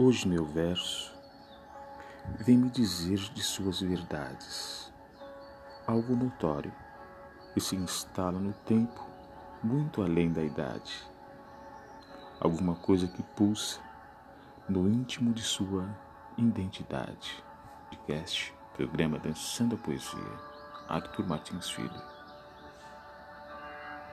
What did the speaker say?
Hoje meu verso vem me dizer de suas verdades, algo notório que se instala no tempo muito além da idade, alguma coisa que pulsa no íntimo de sua identidade. Podcast, programa Dançando a Poesia, Arthur Martins Filho.